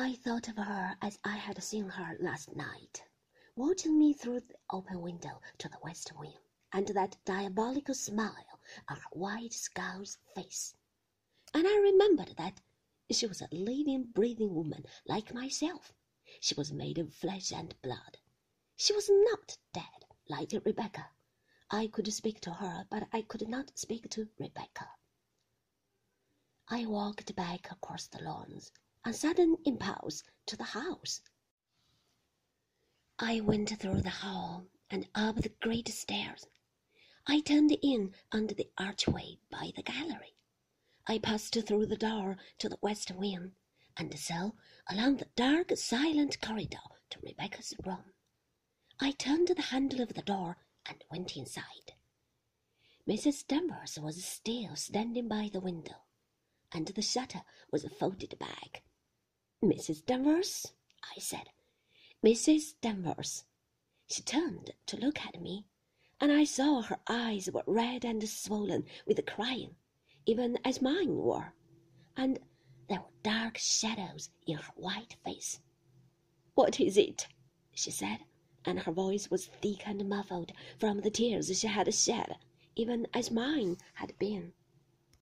I thought of her as I had seen her last night, watching me through the open window to the west wing, and that diabolical smile on her white skull's face. And I remembered that she was a living, breathing woman like myself. She was made of flesh and blood. She was not dead like Rebecca. I could speak to her, but I could not speak to Rebecca. I walked back across the lawns on sudden impulse to the house. I went through the hall and up the great stairs. I turned in under the archway by the gallery. I passed through the door to the west wing, and so along the dark, silent corridor to Rebecca's room. I turned the handle of the door and went inside. Mrs. Danvers was still standing by the window, and the shutter was folded back. Mrs. Danvers, I said. Mrs. Danvers. She turned to look at me, and I saw her eyes were red and swollen with crying, even as mine were, and there were dark shadows in her white face. What is it? she said, and her voice was thick and muffled from the tears she had shed, even as mine had been.